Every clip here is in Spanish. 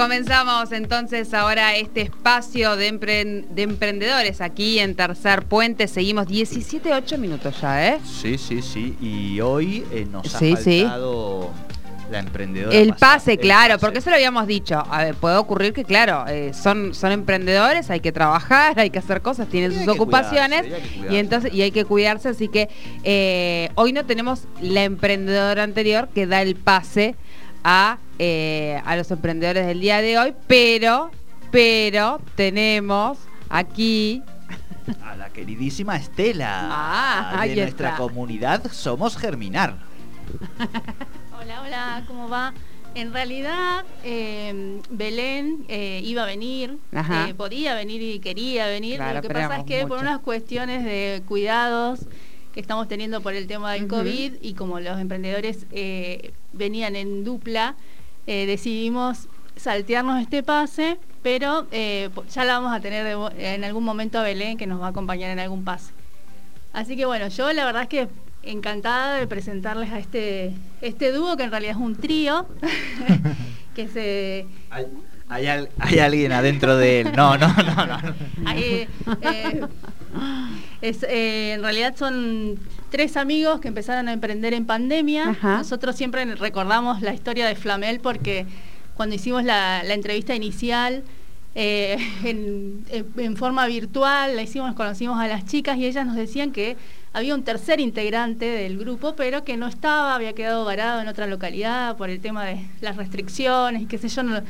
Comenzamos entonces ahora este espacio de, emprendedores aquí en Tercer Puente. Seguimos 17, 8 minutos ya, ¿eh? Sí, sí, sí. Y hoy eh, nos ha faltado la emprendedora. El pase, claro, porque eso lo habíamos dicho. A ver, puede ocurrir que, claro, eh, son, son emprendedores, hay que trabajar, hay que hacer cosas, tienen sus ocupaciones y entonces y hay que cuidarse. Así que eh, hoy no tenemos la emprendedora anterior que da el pase a, eh, a los emprendedores del día de hoy, pero, pero tenemos aquí a la queridísima Estela ah, de nuestra comunidad Somos Germinar. Hola, hola, ¿cómo va? En realidad, em, Belén eh, iba a venir, eh, podía venir y quería venir. Lo que pasa es que por unas cuestiones de cuidados que estamos teniendo por el tema del COVID y como los emprendedores eh, venían en dupla, decidimos saltearnos este pase, pero ya la vamos a tener en algún momento a Belén que nos va a acompañar en algún pase. Así que bueno, yo la verdad es que encantada de presentarles a este, este dúo que en realidad es un trío. que se. Hay, alguien adentro de él. No, no, no, no. Eh, eh, en realidad son tres amigos que empezaron a emprender en pandemia. Nosotros siempre recordamos la historia de Flamel porque cuando hicimos la, entrevista inicial. Eh, en, en, forma virtual, la hicimos, conocimos a las chicas y ellas nos decían que había un tercer integrante del grupo, pero que no estaba, había quedado varado en otra localidad por el tema de las restricciones y qué sé yo, no,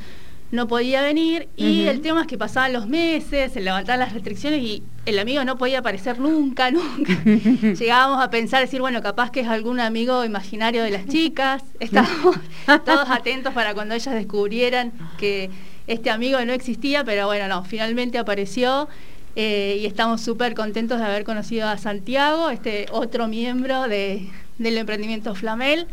podía venir. Y el tema es que pasaban los meses, se levantaban las restricciones y el amigo no podía aparecer nunca, nunca. Llegábamos a pensar, decir, bueno, capaz que es algún amigo imaginario de las chicas. Estábamos todos atentos para cuando ellas descubrieran que este amigo no existía, pero bueno, no, finalmente apareció eh, y estamos súper contentos de haber conocido a Santiago, este otro miembro del emprendimiento Flamel,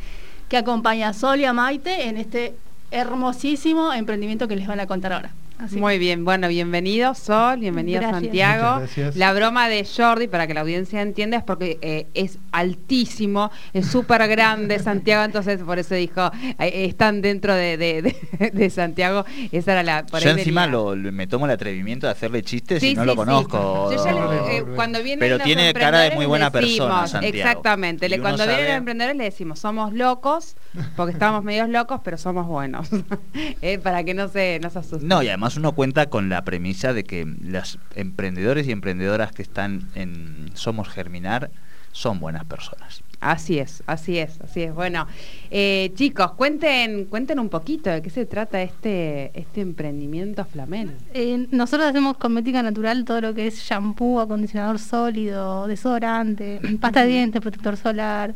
que acompaña a Sol y a Maite en este hermosísimo emprendimiento que les van a contar ahora. Muy bien, bueno, bienvenido Sol, bienvenido Santiago. La broma de Jordi, para que la audiencia entienda, es porque eh, es altísimo, es súper grande Santiago, entonces por eso dijo, eh, están dentro de, Santiago. Esa era la... Yo encima me tomo el atrevimiento de hacerle chistes y no lo conozco. Eh, cuando viene Pero tiene cara de muy buena persona, Santiago. Exactamente, cuando vienen los emprendedores le decimos, somos locos, porque estamos medios locos, pero somos buenos. para que no se, no se asusten. No, y además uno cuenta con la premisa de que los emprendedores y emprendedoras que están en Somos Germinar son buenas personas. Así es, así es, así es. Bueno, eh, chicos, cuenten, cuenten un poquito de qué se trata este, este emprendimiento Flamel. Eh, nosotros hacemos cosmética natural todo lo que es shampoo, acondicionador sólido, desodorante, pasta de dientes, protector solar,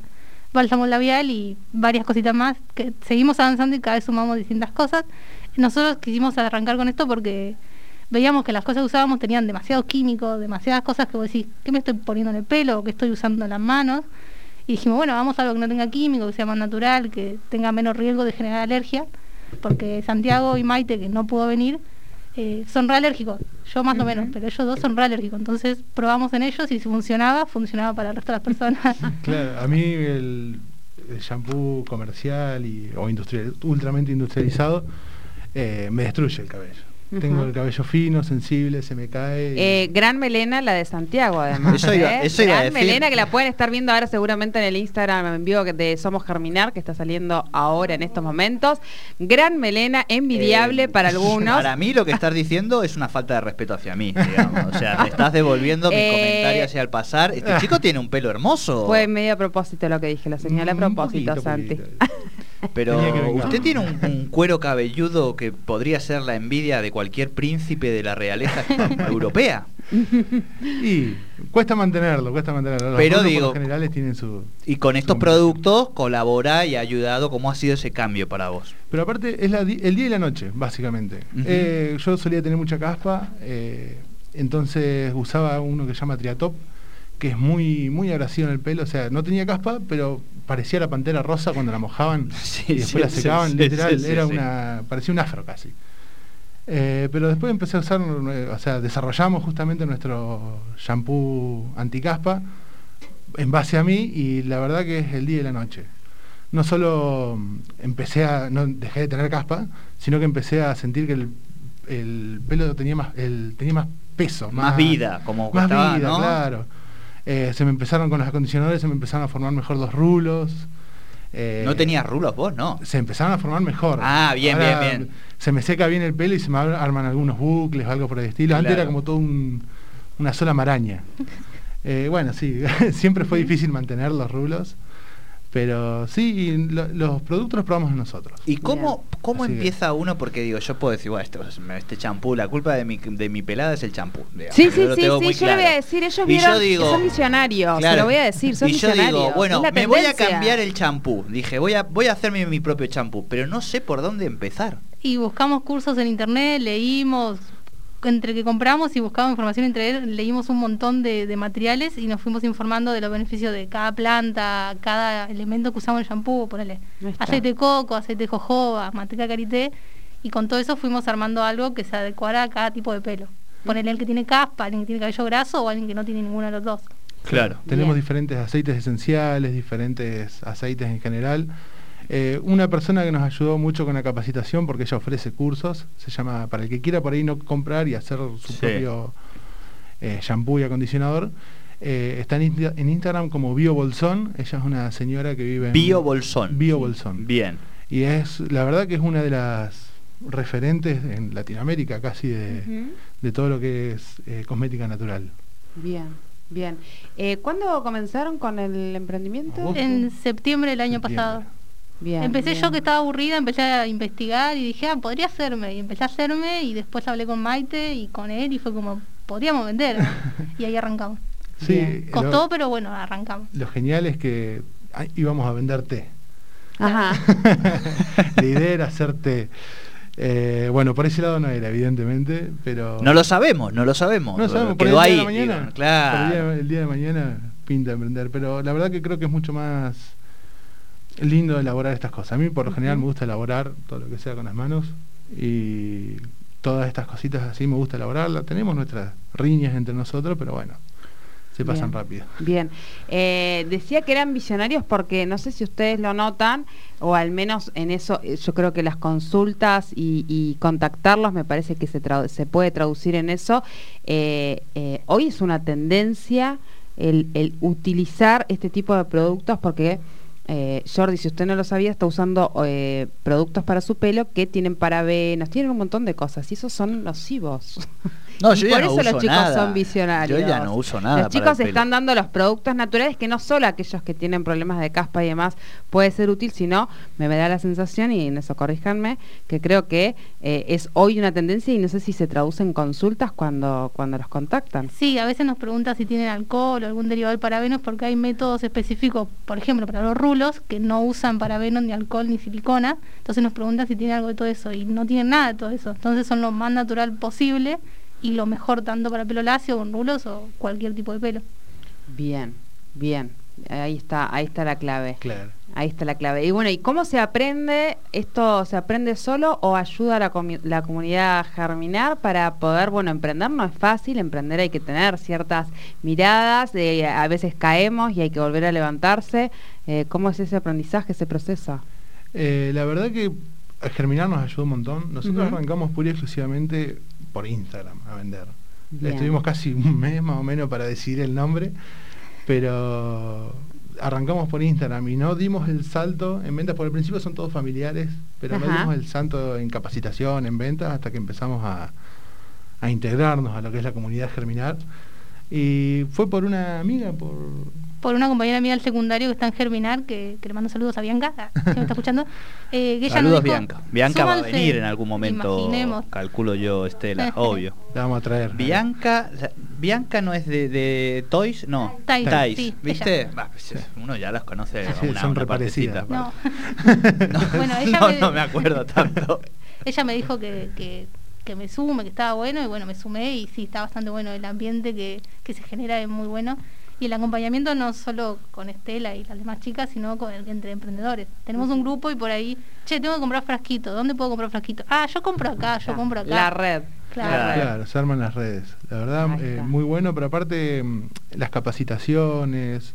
bálsamo labial y varias cositas más que seguimos avanzando y cada vez sumamos distintas cosas. Nosotros quisimos arrancar con esto porque veíamos que las cosas que usábamos tenían demasiado químicos, demasiadas cosas que vos decís, ¿qué me estoy poniendo en el pelo o qué estoy usando en las manos? Y dijimos, bueno, vamos a algo que no tenga químico, que sea más natural, que tenga menos riesgo de generar alergia, porque Santiago y Maite, que no pudo venir, eh, son realérgicos, yo más o menos, pero ellos dos son realérgicos, entonces probamos en ellos y si funcionaba, funcionaba para el resto de las personas. Claro, a mí el, shampoo comercial y, o industrial, ultramente industrializado eh, me destruye el cabello. Tengo el cabello fino, sensible, se me cae. Eh, gran melena la de Santiago, además. eso iba, ¿eh? gran melena que la pueden estar viendo ahora seguramente en el Instagram en vivo de Somos Germinar, que está saliendo ahora en estos momentos. Gran melena, envidiable para algunos. Para mí lo que estás diciendo es una falta de respeto hacia mí, digamos. O sea, me estás devolviendo mis comentarios hacia el pasar. Este chico tiene un pelo hermoso. Fue medio a propósito lo que dije, lo señalé a propósito, Santi. Pero usted tiene un, cuero cabelludo que podría ser la envidia de cualquier príncipe de la realeza europea. Y cuesta mantenerlo, cuesta mantenerlo. Pero digo, generales tienen su. Y con estos productos colabora y ha ayudado. ¿Cómo ha sido ese cambio para vos? Pero aparte es el día y la noche, básicamente. Eh, yo solía tener mucha caspa, eh, entonces usaba uno que se llama Triatop que es muy, muy abrasivo en el pelo, o sea, no tenía caspa, pero parecía la pantera rosa cuando la mojaban y después la secaban, literal, era una, parecía un afro casi. Eh, pero después empecé a usar, o sea, desarrollamos justamente nuestro shampoo anticaspa en base a mí y la verdad que es el día y la noche. no solo empecé a, no dejé de tener caspa, sino que empecé a sentir que el, pelo tenía más, el, tenía más peso. Más, vida, como Más vida, claro. Eh, se me empezaron con los acondicionadores, se me empezaron a formar mejor los rulos. Eh, ¿No tenías rulos vos, no? Se empezaron a formar mejor. Ah, bien, bien, bien. Se me seca bien el pelo y se me arman algunos bucles o algo por el estilo. Antes era como todo una sola maraña. Eh, bueno, sí, siempre fue difícil mantener los rulos. Pero sí, los productos los probamos nosotros. ¿Y cómo, cómo empieza uno? Porque digo, yo puedo decir, bueno, este champú, la culpa de mi, de mi pelada es el champú. Sí, sí, sí, sí, yo le voy a decir, ellos vieron digo, que son misionarios, se lo voy a decir, son y yo digo, bueno, me voy a cambiar el champú. Dije, voy a, voy a hacerme mi propio champú, pero no sé por dónde empezar. Y buscamos cursos en internet, leímos, entre que compramos y buscamos información entre él, leímos un montón de, materiales y nos fuimos informando de los beneficios de cada planta, cada elemento que usamos en el shampoo, ponele aceite de coco, aceite de jojoba, manteca karité, y con todo eso fuimos armando algo que se adecuara a cada tipo de pelo. Ponele el que tiene caspa, alguien que tiene cabello graso o alguien que no tiene ninguno de los dos. Claro. Tenemos diferentes aceites esenciales, diferentes aceites en general eh, una persona que nos ayudó mucho con la capacitación, porque ella ofrece cursos, se llama, para el que quiera por ahí no comprar y hacer su propio eh, shampoo y acondicionador, eh, está en, Instagram como Bio Bolsón, ella es una señora que vive en... Bio Bolsón. Bio Bolsón. Bien. Y es, la verdad que es una de las referentes en Latinoamérica casi de, todo lo que es cosmética natural. Bien. Bien. ¿Cuándo comenzaron con el emprendimiento? En septiembre del año pasado empecé yo que estaba aburrida, empecé a investigar y dije, ah, podría hacerme. Y empecé a hacerme y después hablé con Maite y con él y fue como, podríamos vender. y ahí arrancamos. Sí, Costó, pero bueno, arrancamos. Lo genial es que íbamos a vender té. Ajá. La idea era hacer té. Eh, bueno, por ese lado no era, evidentemente, pero... No lo sabemos, no lo sabemos. No lo sabemos, por el día de mañana. claro. el día de mañana pinta emprender, pero la verdad que creo que es mucho más lindo elaborar estas cosas. A mí por lo general me gusta elaborar todo lo que sea con las manos y todas estas cositas así me gusta elaborarlas. Tenemos nuestras riñas entre nosotros, pero bueno, se pasan rápido. Bien. Eh, decía que eran visionarios porque no sé si ustedes lo notan, o al menos en eso eh, yo creo que las consultas y, contactarlos me parece que se, se puede traducir en eso. Eh, hoy es una tendencia el, el utilizar este tipo de productos porque eh, Jordi, si usted no lo sabía, está usando eh, productos para su pelo que tienen parabenos, tienen un montón de cosas y esos son nocivos. No, yo por eso los chicos son visionarios. Yo ya no uso nada. Los chicos están dando los productos naturales que no solo aquellos que tienen problemas de caspa y demás puede ser útil, sino me da la sensación, y en eso corríjanme, que creo que eh, es hoy una tendencia y no sé si se traduce en consultas cuando, cuando los contactan. Sí, a veces nos preguntan si tienen alcohol o algún derivado de parabenos porque hay métodos específicos, por ejemplo, para los rulos, que no usan parabenos ni alcohol ni silicona. Entonces nos preguntan si tienen algo de todo eso y no tienen nada de todo eso. Entonces son lo más natural posible y lo mejor tanto para pelo lacio, con rulos o cualquier tipo de pelo. Bien, bien. Ahí está, ahí está la clave. Claro. Ahí está la clave. Y bueno, ¿y cómo se aprende? ¿Esto se aprende solo o ayuda a la, la, comunidad a germinar para poder, bueno, emprender no es fácil, emprender hay que tener ciertas miradas, a veces caemos y hay que volver a levantarse. Eh, ¿Cómo es ese aprendizaje, ese proceso? Eh, la verdad que germinar nos ayuda un montón. Nosotros arrancamos pura y exclusivamente por Instagram a vender. Estuvimos casi un mes más o menos para decidir el nombre, pero arrancamos por Instagram y no dimos el salto en ventas, por el principio son todos familiares, pero no dimos el salto en capacitación, en ventas, hasta que empezamos a, a integrarnos a lo que es la comunidad Germinar. Y fue por una amiga, por por una compañera mía del secundario que está en Germinar, que, le mando saludos a Bianca, si me está escuchando. Eh, saludos Bianca. Bianca va a venir en algún momento, calculo yo, Estela, obvio. La vamos a traer. Bianca, Bianca no es de, Toys, no. Tais, ¿viste? Pues, uno ya las conoce una, son una No. bueno, ella me, no me acuerdo tanto. ella me dijo que, que que me sume, que estaba bueno, y bueno, me sumé y sí, está bastante bueno. El ambiente que, que se genera es muy bueno y el acompañamiento no solo con Estela y las demás chicas, sino con el, entre emprendedores. Tenemos un grupo y por ahí, che, tengo que comprar frasquito, ¿dónde puedo comprar frasquito? Ah, yo compro acá, yo compro acá. La red. Claro, claro se arman las redes. La verdad, eh, muy bueno, pero aparte mm, las capacitaciones,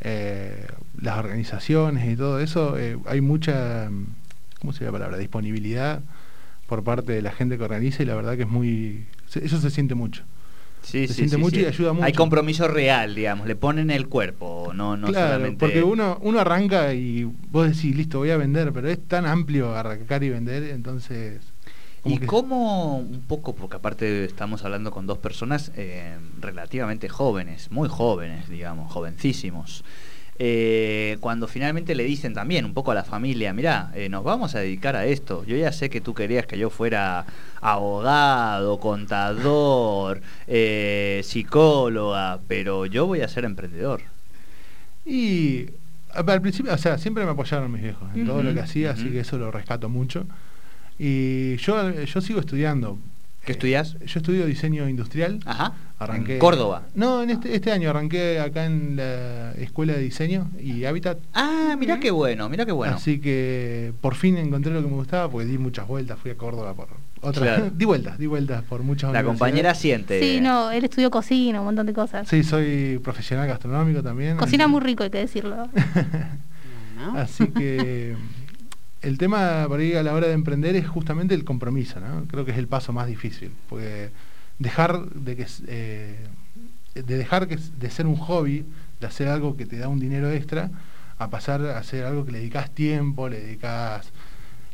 eh, las organizaciones y todo eso, eh, hay mucha, ¿cómo se llama la palabra? Disponibilidad por parte de la gente que organiza y la verdad que es muy, eso se siente mucho. Sí, se siente mucho y ayuda mucho. Hay compromiso real, digamos, le ponen el cuerpo, no, no claro, Porque uno, uno arranca y vos decís, listo, voy a vender, pero es tan amplio arrancar y vender, entonces ¿Y cómo, un poco, porque aparte estamos hablando con dos personas eh, relativamente jóvenes, muy jóvenes, digamos, jovencísimos, eh, cuando finalmente le dicen también un poco a la familia, mira, eh, nos vamos a dedicar a esto, yo ya sé que tú querías que yo fuera abogado, contador, psicóloga, pero yo voy a ser emprendedor. Y al principio, o sea, siempre me apoyaron mis viejos en todo lo que hacía, así que eso lo rescato mucho. Y yo, yo sigo estudiando. ¿Qué estudias? Yo estudio diseño industrial. Ajá. Arranqué, ¿En Córdoba? No, en este, este año arranqué acá en la Escuela de Diseño y Hábitat. Ah, mira qué bueno, mira qué bueno. Así que por fin encontré lo que me gustaba porque di muchas vueltas, fui a Córdoba por otra. di vueltas, di vueltas por muchas La compañera siente. Sí, no, él estudió cocina, un montón de cosas. Sí, soy profesional gastronómico también. Cocina muy rico, hay que decirlo. Así que el tema para ir a la hora de emprender es justamente el compromiso, ¿no? Creo que es el paso más difícil, porque dejar de que eh, de dejar de ser un hobby, de hacer algo que te da un dinero extra, a pasar a hacer algo que le dedicas tiempo, le dedicas,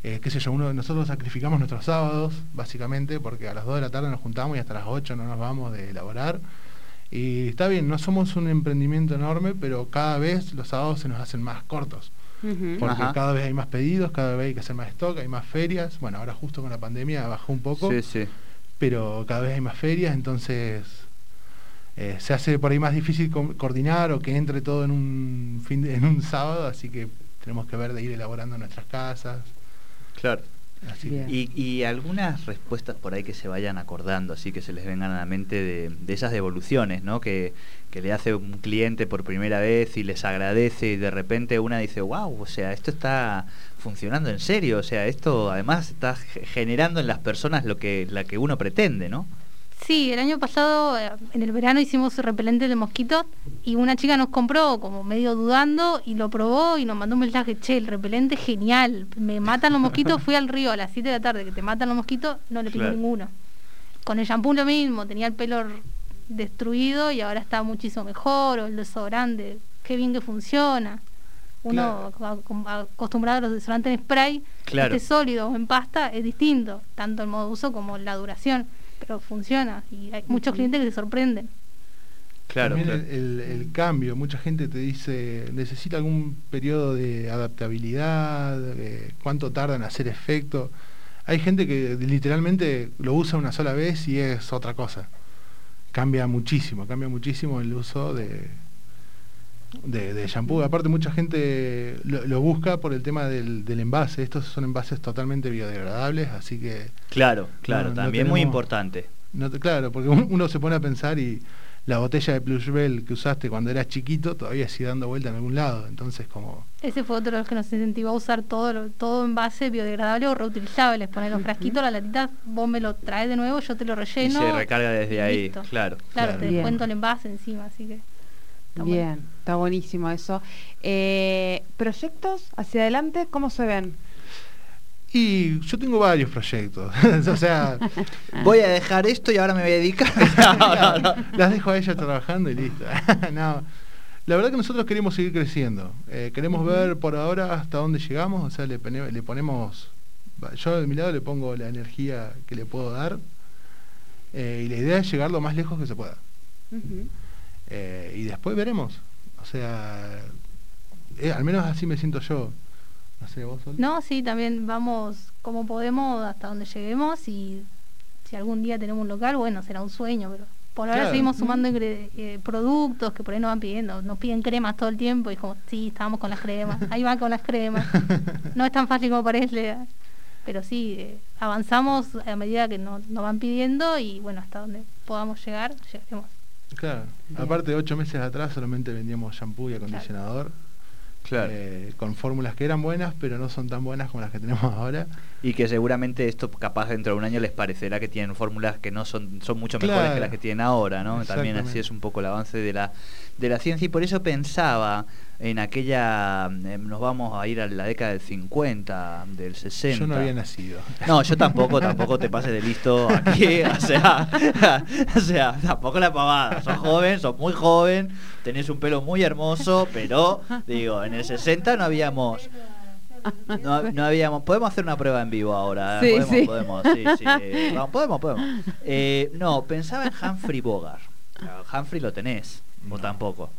eh, qué sé yo, uno, nosotros sacrificamos nuestros sábados, básicamente, porque a las 2 de la tarde nos juntamos y hasta las 8 no nos vamos de elaborar. Y está bien, no somos un emprendimiento enorme, pero cada vez los sábados se nos hacen más cortos porque cada vez hay más pedidos, cada vez hay que hacer más stock, hay más ferias. Bueno, ahora justo con la pandemia bajó un poco, pero cada vez hay más ferias, entonces eh, se hace por ahí más difícil coordinar o que entre todo en un fin en un sábado, así que tenemos que ver de ir elaborando nuestras casas. Claro. Y, algunas respuestas por ahí que se vayan acordando, así que se les vengan a la mente de, esas devoluciones, ¿no? Que, le hace un cliente por primera vez y les agradece y de repente una dice, wow, o sea, esto está funcionando en serio, o sea, esto además está generando en las personas lo que, la que uno pretende, ¿no? Sí, el año pasado, eh, en el verano, hicimos repelente de mosquitos y una chica nos compró como medio dudando y lo probó y nos mandó un mensaje, che, el repelente genial, me matan los mosquitos, fui al río a las 7 de la tarde que te matan los mosquitos, no le pido ninguno. Con el shampoo lo mismo, tenía el pelo destruido y ahora está muchísimo mejor, o el desodorante, qué bien que funciona. Uno acostumbrado a los desodorantes en spray, este sólido o en pasta es distinto, tanto el modo de uso como la duración pero funciona y hay muchos clientes que se sorprenden. Claro, El, cambio, mucha gente te dice, necesita algún periodo de adaptabilidad, cuánto tarda en hacer efecto. Hay gente que literalmente lo usa una sola vez y es otra cosa. Cambia muchísimo, cambia muchísimo el uso de, de, shampoo. Aparte mucha gente lo, busca por el tema del, envase. Estos son envases totalmente biodegradables, así que... Claro, claro, también muy importante. claro, porque uno se pone a pensar y la botella de Plushbell que usaste cuando eras chiquito todavía sigue dando vuelta en algún lado. Entonces como... Ese fue otro de los que nos incentivó a usar todo, todo envase biodegradable o reutilizable. Poner los frasquitos, la latita, vos me lo traes de nuevo, yo te lo relleno. Y se recarga desde ahí, claro. Claro, te descuento el envase encima, así que... Bien, está buenísimo eso. Eh, ¿Proyectos hacia adelante cómo se ven? Y yo tengo varios proyectos. o sea, voy a dejar esto y ahora me voy a dedicar. Las dejo a ella trabajando y listo. no. La verdad que nosotros queremos seguir creciendo. Eh, queremos ver por ahora hasta dónde llegamos. O sea, le, le, ponemos. Yo de mi lado le pongo la energía que le puedo dar. Eh, y la idea es llegar lo más lejos que se pueda. Eh, y después veremos. O sea, eh, al menos así me siento yo. No sé, vos, No, sí, también vamos como podemos hasta donde lleguemos y si algún día tenemos un local, bueno, será un sueño, pero por ahora seguimos sumando eh, productos que por ahí nos van pidiendo. Nos piden cremas todo el tiempo y como, sí, estábamos con las cremas, ahí van con las cremas. No es tan fácil como parece, pero sí, avanzamos a medida que nos, nos van pidiendo y bueno, hasta donde podamos llegar, llegaremos. Claro, aparte de ocho meses atrás solamente vendíamos shampoo y acondicionador. Claro. Eh, con fórmulas que eran buenas, pero no son tan buenas como las que tenemos ahora. Y que seguramente esto capaz dentro de un año les parecerá que tienen fórmulas que no son, son mucho mejores que las que tienen ahora, ¿no? También así es un poco el avance de la, de la ciencia y por eso pensaba en aquella, em, nos vamos a ir a la década del 50, del 60. Yo no había nacido. No, yo tampoco, tampoco te pases de listo aquí, o sea, o sea, tampoco la pavada. Sos joven, sos muy joven, tenés un pelo muy hermoso, pero digo, en el 60 no habíamos no, habíamos. Podemos hacer una prueba en vivo ahora. Sí, podemos, sí. podemos, sí, sí. No, podemos, podemos. Eh, no, pensaba en Humphrey Bogart. Humphrey lo tenés, o tampoco.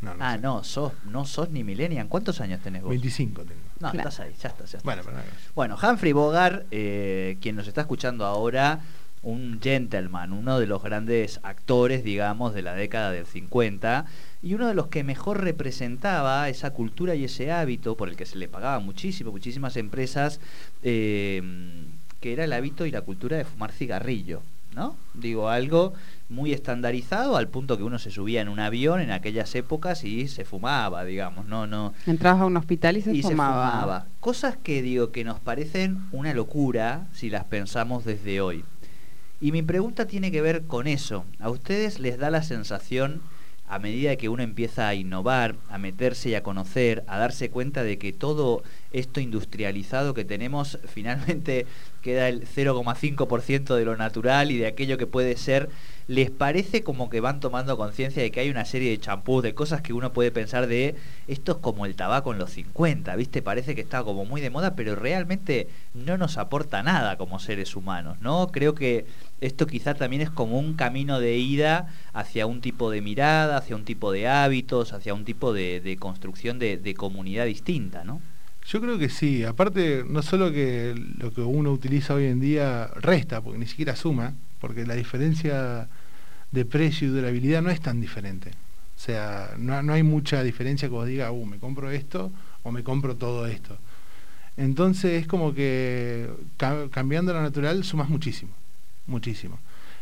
No, no ah, sé. no, sos, no sos ni millennial. ¿Cuántos años tenés vos? 25 tengo. No, Claro. estás ahí, ya estás. Ya estás. Bueno, pero. Bueno, Humphrey Bogart, eh, quien nos está escuchando ahora, un gentleman, uno de los grandes actores, digamos, de la década del 50, y uno de los que mejor representaba esa cultura y ese hábito por el que se le pagaba muchísimo, muchísimas empresas, eh, que era el hábito y la cultura de fumar cigarrillo, ¿no? Digo, algo muy estandarizado al punto que uno se subía en un avión en aquellas épocas y se fumaba, digamos, no, no, Entrabas a un hospital y se y fumaba. se fumaba. Cosas que digo que nos parecen una locura si las pensamos desde hoy. Y mi pregunta tiene que ver con eso. ¿A ustedes les da la sensación, a medida que uno empieza a innovar, a meterse y a conocer, a darse cuenta de que todo esto industrializado que tenemos finalmente queda el 0,5% de lo natural y de aquello que puede ser, les parece como que van tomando conciencia de que hay una serie de champús, de cosas que uno puede pensar de esto es como el tabaco en los 50, ¿viste? Parece que está como muy de moda, pero realmente no nos aporta nada como seres humanos, ¿no? Creo que esto quizá también es como un camino de ida hacia un tipo de mirada, hacia un tipo de hábitos, hacia un tipo de, construcción de, de comunidad distinta, ¿no? Yo creo que sí. Aparte, no solo que lo que uno utiliza hoy en día resta, porque ni siquiera suma, porque la diferencia de precio y durabilidad no es tan diferente. O sea, no, no hay mucha diferencia que vos digas, uh, me compro esto o me compro todo esto. Entonces es como que ca- cambiando la natural sumas muchísimo, muchísimo.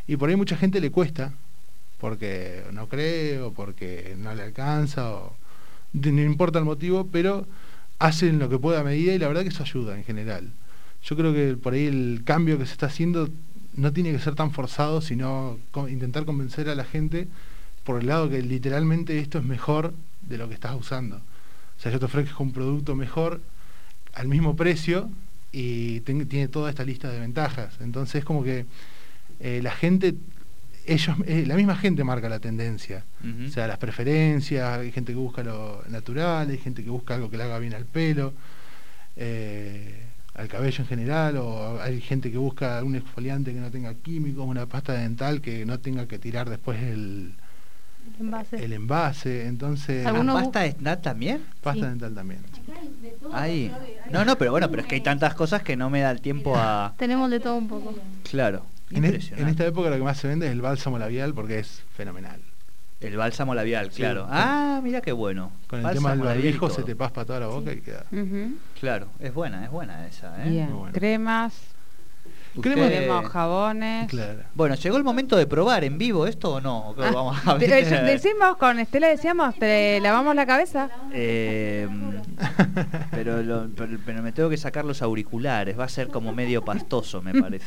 Y por ahí mucha gente le cuesta, porque no cree o porque no le alcanza, o no importa el motivo, pero hacen lo que pueda a medida y la verdad que eso ayuda en general. Yo creo que por ahí el cambio que se está haciendo no tiene que ser tan forzado, sino intentar convencer a la gente por el lado que literalmente esto es mejor de lo que estás usando. O sea, yo te ofrezco un producto mejor al mismo precio y ten- tiene toda esta lista de ventajas. Entonces es como que eh, la gente, ellos, eh, la misma gente marca la tendencia. Ujú. O sea, las preferencias, hay gente que busca lo natural, hay gente que busca algo que le haga bien al pelo, eh, al cabello en general, o hay gente que busca un exfoliante que no tenga químicos, una pasta dental que no tenga que tirar después el, Envase. el envase. Entonces, ¿La Algunos- pasta de snack también? pasta Sí. dental también. Ahí. No, no, pero bueno, pero es que hay tantas cosas que no me da el tiempo a... Tenemos de todo un poco. Claro. En, Impresionante. en esta época lo que más se vende es el bálsamo labial porque es fenomenal. El bálsamo labial, Sí. claro. Ah, mira qué bueno. Con el Bálsamo tema del barbijo se te paspa toda la boca y queda. Claro, es buena, es buena esa, ¿eh? Bien. Bueno. Cremas, Crema- tenemos jabones. Claro. Bueno, ¿llegó el momento de probar en vivo esto o no? ¿O qué Ah, Vamos a ver. de- decimos con Estela decíamos, te lavamos la cabeza. Eh, pero, lo- pero, pero me tengo que sacar los auriculares, va a ser como medio pastoso, me parece.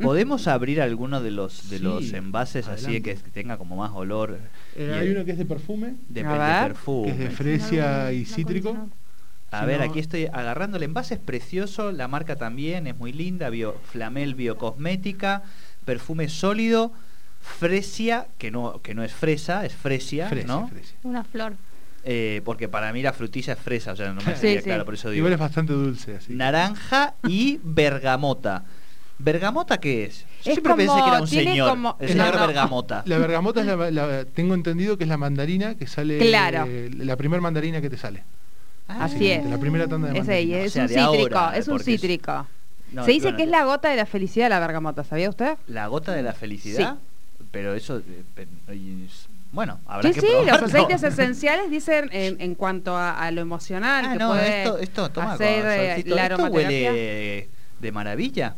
¿Podemos abrir alguno de los de Sí, los envases así adelante. que tenga como más olor? Eh, Y hay el- uno que es de perfume, de, perfume. que es de fresia y cítrico. A ver, no- aquí estoy agarrando el envase, es precioso, la marca también es muy linda, bio, Flamel Biocosmética, perfume sólido, fresia, que no, que no es fresa, es fresia, Fresia, ¿no? fresia. Una flor. Eh, porque para mí la frutilla es fresa, o sea, no me Sí, sí. claro, por eso digo. Igual es bastante dulce, así. Naranja y bergamota. ¿Bergamota qué es? Yo Es siempre pensé como- que era un tiene señor, como- el señor no. bergamota. La bergamota es la, la- tengo entendido que es la mandarina que sale Claro. eh, la primera mandarina que te sale. Ah, Así es. La primera tanda de Es, ella, O es sea, un de cítrico, ahora, es un es- cítrico. No, Se dice bueno, que es la gota de la felicidad la bergamota, ¿sabía usted? La gota de la felicidad, pero eso, eh, es- bueno, habrá Sí, que sí, los probarlo. aceites esenciales dicen en, en cuanto a, a lo emocional Ah, que no, puede esto, esto, toma, hacer con eh, solcito. la Esto aromaterapia. huele de maravilla.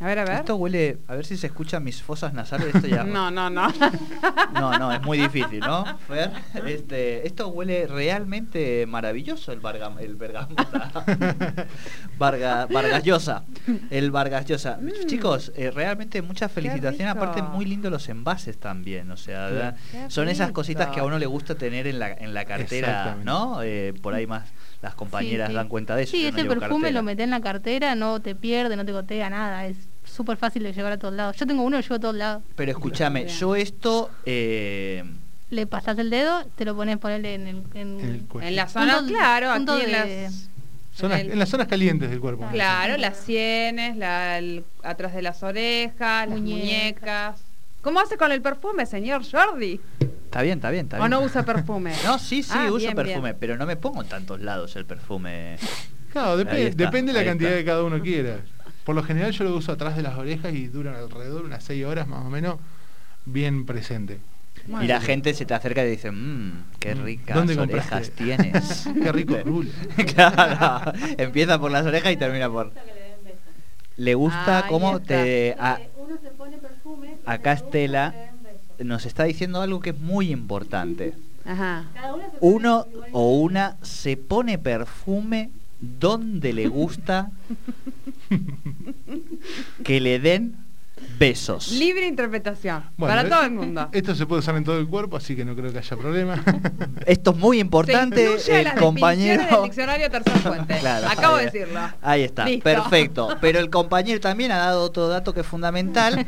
A ver, a ver. Esto huele, a ver si se escuchan mis fosas nasales. Esto ya... no, no, no. no, no, es muy difícil, ¿no? este, esto huele realmente maravilloso, el, Varga, el bergamota. Varga, Vargallosa. El Vargallosa. Mm. Chicos, eh, realmente muchas felicitaciones. Aparte, muy lindo los envases también. O sea, son esas cositas que a uno le gusta tener en la, en la cartera, ¿no? Eh, por ahí más las compañeras dan cuenta de eso. Sí, ese perfume lo metes en la cartera, no te pierde, no te gotea nada, es súper fácil de llevar a todos lados. Yo tengo uno y lo llevo a todos lados. Pero escúchame, yo esto... Eh... Le pasas el dedo, te lo pones ponerle en el, en, en la zona, claro, aquí en las... en, las zonas calientes del cuerpo. Claro, las sienes, la, atrás de las orejas, las muñecas. ¿Cómo hace con el perfume, señor Jordi? Está bien, está bien, está bien. ¿O no usa perfume? no, sí, sí, ah, uso perfume, pero no me pongo en tantos lados el perfume. Claro, depende de la cantidad que cada uno quiera. Por lo general yo lo uso atrás de las orejas y duran alrededor de unas 6 horas más o menos bien presente. y la gente se te acerca y dice, mmm, qué mm, ricas orejas tienes. qué rico rule. claro, empieza por las orejas y termina por... Le gusta cómo te... acá Estela nos está diciendo algo que es muy importante. Uno o una se pone perfume donde le gusta que le den besos. Libre interpretación para todo el mundo. Esto se puede usar en todo el cuerpo, así que no creo que haya problema. Esto es muy importante. el compañero. Del diccionario Tercer Fuente. Acabo de decirlo. Ahí está, perfecto. Pero el compañero también ha dado otro dato que es fundamental.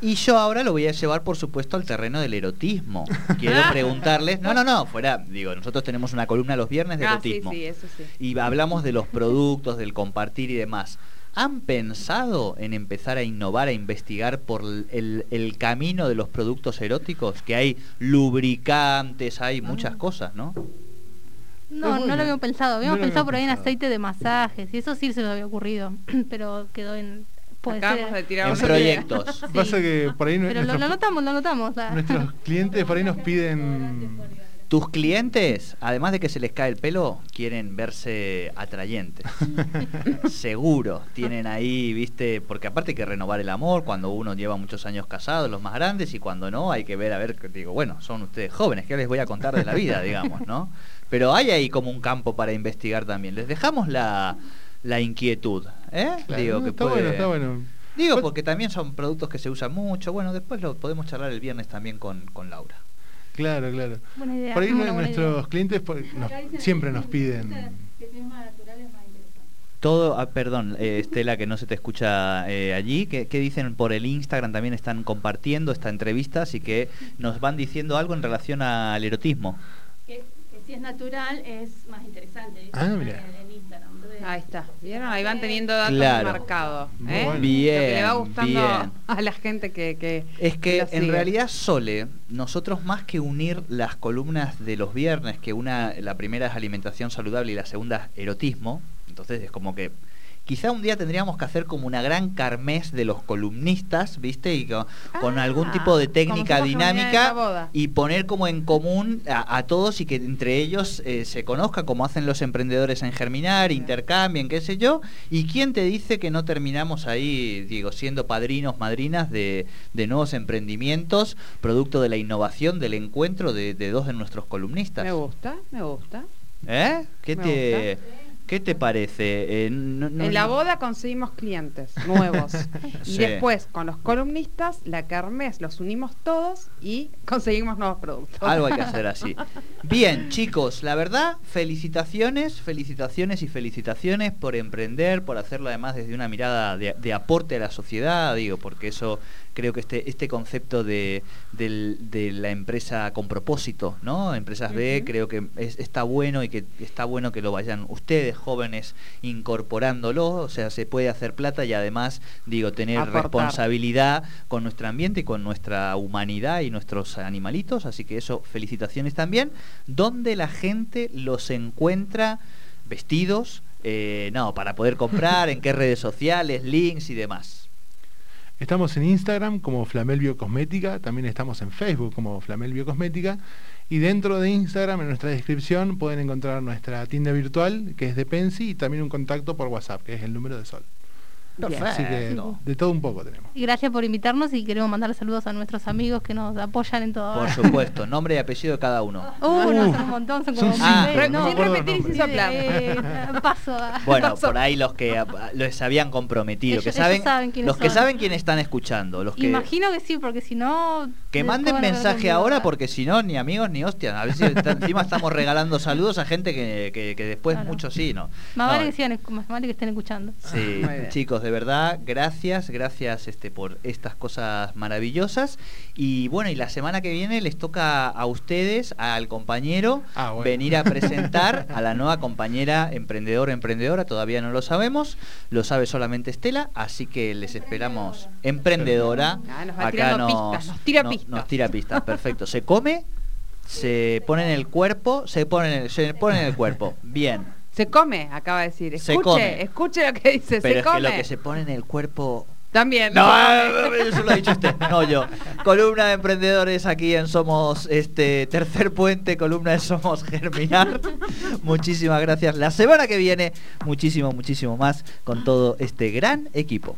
y yo ahora lo voy a llevar, por supuesto, al terreno del erotismo. Quiero preguntarles. No, no, no, fuera. Digo, nosotros tenemos una columna los viernes de ah, erotismo. Sí, sí, eso sí. Y hablamos de los productos, del compartir y demás. ¿Han pensado en empezar a innovar, a investigar por el, camino de los productos eróticos? Que hay lubricantes, hay muchas cosas, ¿no? No, no lo habíamos pensado. Habíamos pensado por ahí en aceite de masajes y eso sí se nos había ocurrido, pero quedó en Acabamos de tirar en proyectos. Pasa que por ahí Pero lo, notamos, lo notamos. Nuestros clientes por ahí nos piden tus clientes, además de que se les cae el pelo, quieren verse atrayentes. Seguro, tienen ahí, viste, porque aparte hay que renovar el amor cuando uno lleva muchos años casado, los más grandes, y cuando no, hay que ver, a ver, digo, bueno, son ustedes jóvenes, ¿qué les voy a contar de la vida, digamos, no? Pero hay ahí como un campo para investigar también. Les dejamos la, inquietud, ¿eh? digo, que está bueno, está bueno. Digo, porque también son productos que se usan mucho. Bueno, después lo podemos charlar el viernes también con, con Laura. Claro, claro. Por ahí nuestros clientes siempre nos piden. Todo, ah, perdón, eh, Estela, que no se te escucha eh, allí. ¿Qué, dicen por el Instagram? También están compartiendo esta entrevista, así que nos van diciendo algo en relación al erotismo. Que, si es natural es más interesante. Ah, mira. Ahí está. ¿Vieron? Ahí van teniendo datos marcados. ¿eh? Bien. Lo que le va gustando a la gente que. es que en realidad, Sole, nosotros más que unir las columnas de los viernes, que una, la primera es alimentación saludable y la segunda erotismo, entonces es como que Quizá un día tendríamos que hacer como una gran carmes de los columnistas, ¿viste? Y con, algún tipo de ah, técnica dinámica y poner como en común a, todos y que entre ellos eh, se conozca como hacen los emprendedores en Germinar, intercambien, qué sé yo. ¿Y quién te dice que no terminamos ahí, digo, siendo padrinos, madrinas de, nuevos emprendimientos, producto de la innovación, del encuentro de, dos de nuestros columnistas? Me gusta, me gusta. ¿Eh? ¿Qué te... ¿Qué te parece? Eh, en la boda conseguimos clientes nuevos. y después, con los columnistas, la kermés los unimos todos y conseguimos nuevos productos. Algo hay que hacer así. Bien, chicos, la verdad, felicitaciones, felicitaciones y felicitaciones por emprender, por hacerlo además desde una mirada de aporte a la sociedad, digo, porque eso creo que este, este concepto de, la empresa con propósito, ¿no? Empresas B, creo que está bueno y que está bueno que lo vayan ustedes, jóvenes, incorporándolo, o sea, se puede hacer plata y además, digo, tener responsabilidad con nuestro ambiente y con nuestra humanidad y nuestros animalitos, así que eso, felicitaciones también. ¿Dónde la gente los encuentra vestidos? Eh, no, para poder comprar, en qué redes sociales, links y demás. Estamos en Instagram como Flamel Biocosmética, también estamos en Facebook como Flamel Biocosmética y dentro de Instagram en nuestra descripción pueden encontrar nuestra tienda virtual que es de Pensi y también un contacto por WhatsApp que es el número de Sol. Así que de todo un poco tenemos. Y gracias por invitarnos y queremos mandar saludos a nuestros amigos que nos apoyan en todo. Por supuesto, nombre y apellido de cada uno. Uh, no, son un montón, son como... Ah, no, sin repetir y sin soplar. Eh, paso Bueno, por ahí los que los habían comprometido, que saben, los que saben quién están escuchando. Los que, Imagino que sí, porque si no... Que manden mensaje ahora porque si no, ni amigos ni hostias. A ver si encima estamos regalando saludos a gente que, que, después muchos sí, ¿no? Más, vale que más vale que estén escuchando. Sí, chicos, de verdad, gracias, gracias este, por estas cosas maravillosas. Y bueno, y la semana que viene les toca a ustedes, al compañero, ah, venir a presentar a la nueva compañera emprendedor emprendedora, todavía no lo sabemos, lo sabe solamente Estela, así que les esperamos emprendedora. Ah, nos Acá nos, nos tira pistas. Nos tira pistas, perfecto. Se come, se pone en el cuerpo, se pone, se pone en el cuerpo. Bien. Se come, acaba de decir. Escuche, escuche lo que dice. Pero se es come. que lo que se pone en el cuerpo también. No, eso lo ha dicho usted, no yo. Columna de emprendedores aquí en Somos este Tercer Puente, columna de Somos Germinar. Muchísimas gracias. La semana que viene, muchísimo, muchísimo más con todo este gran equipo.